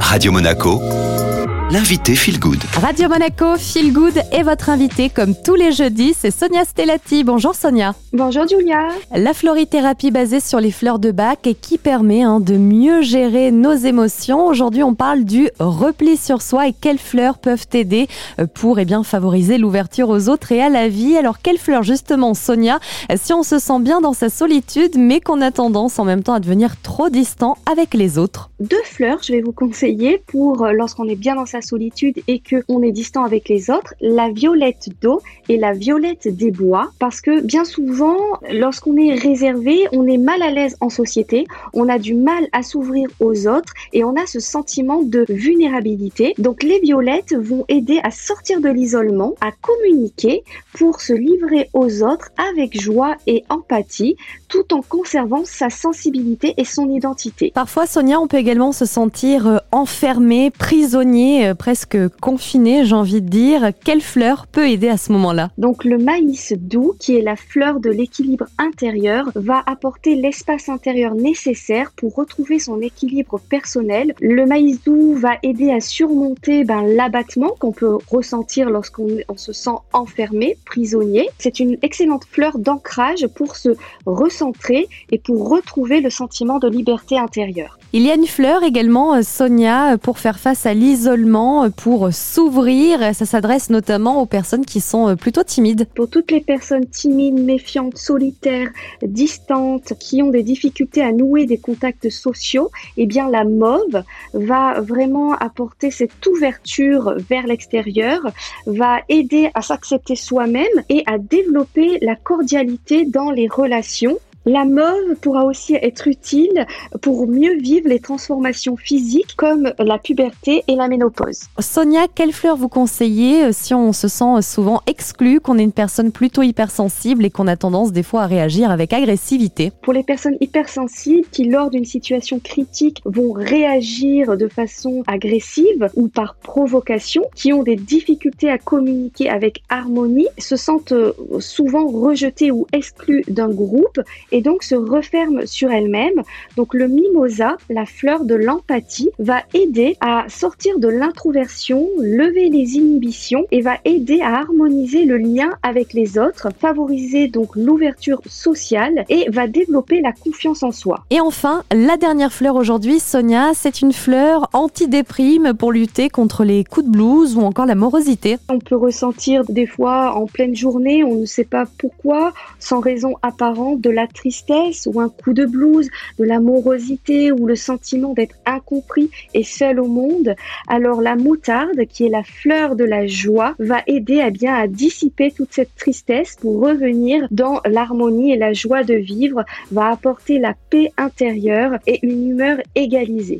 Radio Monaco, l'invité Feel Good. Radio Monaco, Feel Good est votre invité comme tous les jeudis, c'est Sonia Stellati. Bonjour Sonia. Bonjour Julia. La florithérapie basée sur les fleurs de bac et qui permet hein, de mieux gérer nos émotions. Aujourd'hui, on parle du repli sur soi et quelles fleurs peuvent aider euh, pour eh bien, favoriser l'ouverture aux autres et à la vie. Alors, quelles fleurs justement, Sonia, si on se sent bien dans sa solitude, mais qu'on a tendance en même temps à devenir trop distant avec les autres? Deux fleurs, je vais vous conseiller pour euh, lorsqu'on est bien dans sa solitude et que on est distant avec les autres, la violette d'eau et la violette des bois, parce que bien souvent, lorsqu'on est réservé, on est mal à l'aise en société, on a du mal à s'ouvrir aux autres et on a ce sentiment de vulnérabilité. Donc les violettes vont aider à sortir de l'isolement, à communiquer pour se livrer aux autres avec joie et empathie, tout en conservant sa sensibilité et son identité. Parfois, Sonia, on peut également se sentir euh, enfermé, prisonnier euh, presque confiné, j'ai envie de dire. Quelle fleur peut aider à ce moment-là? Donc le maïs doux, qui est la fleur de l'équilibre intérieur, va apporter l'espace intérieur nécessaire pour retrouver son équilibre personnel. Le maïs doux va aider à surmonter ben, l'abattement qu'on peut ressentir lorsqu'on se sent enfermé, prisonnier. C'est une excellente fleur d'ancrage pour se recentrer et pour retrouver le sentiment de liberté intérieure. Il y a une fleur également, euh, Sonia, pour faire face à l'isolement, euh, pour s'ouvrir. Ça s'adresse notamment aux personnes qui sont plutôt timides. Pour toutes les personnes timides, méfiantes, solitaires, distantes, qui ont des difficultés à nouer des contacts sociaux, eh bien la mauve va vraiment apporter cette ouverture vers l'extérieur, va aider à s'accepter soi-même et à développer la cordialité dans les relations la mauve pourra aussi être utile pour mieux vivre les transformations physiques comme la puberté et la ménopause. Sonia, quelle fleur vous conseillez euh, si on se sent souvent exclu, qu'on est une personne plutôt hypersensible et qu'on a tendance des fois à réagir avec agressivité? Pour les personnes hypersensibles qui, lors d'une situation critique, vont réagir de façon agressive ou par provocation, qui ont des difficultés à communiquer avec harmonie, se sentent euh, souvent rejetées ou exclues d'un groupe et donc se referme sur elle-même. Donc le mimosa, la fleur de l'empathie, va aider à sortir de l'introversion, lever les inhibitions et va aider à harmoniser le lien avec les autres, favoriser donc l'ouverture sociale et va développer la confiance en soi. Et enfin, la dernière fleur aujourd'hui, Sonia, c'est une fleur anti-déprime pour lutter contre les coups de blues ou encore la morosité. On peut ressentir des fois en pleine journée, on ne sait pas pourquoi, sans raison apparente, de la tristesse ou un coup de blues, de la morosité ou le sentiment d'être incompris et seul au monde, alors la moutarde, qui est la fleur de la joie, va aider à bien à dissiper toute cette tristesse pour revenir dans l'harmonie et la joie de vivre, va apporter la paix intérieure et une humeur égalisée.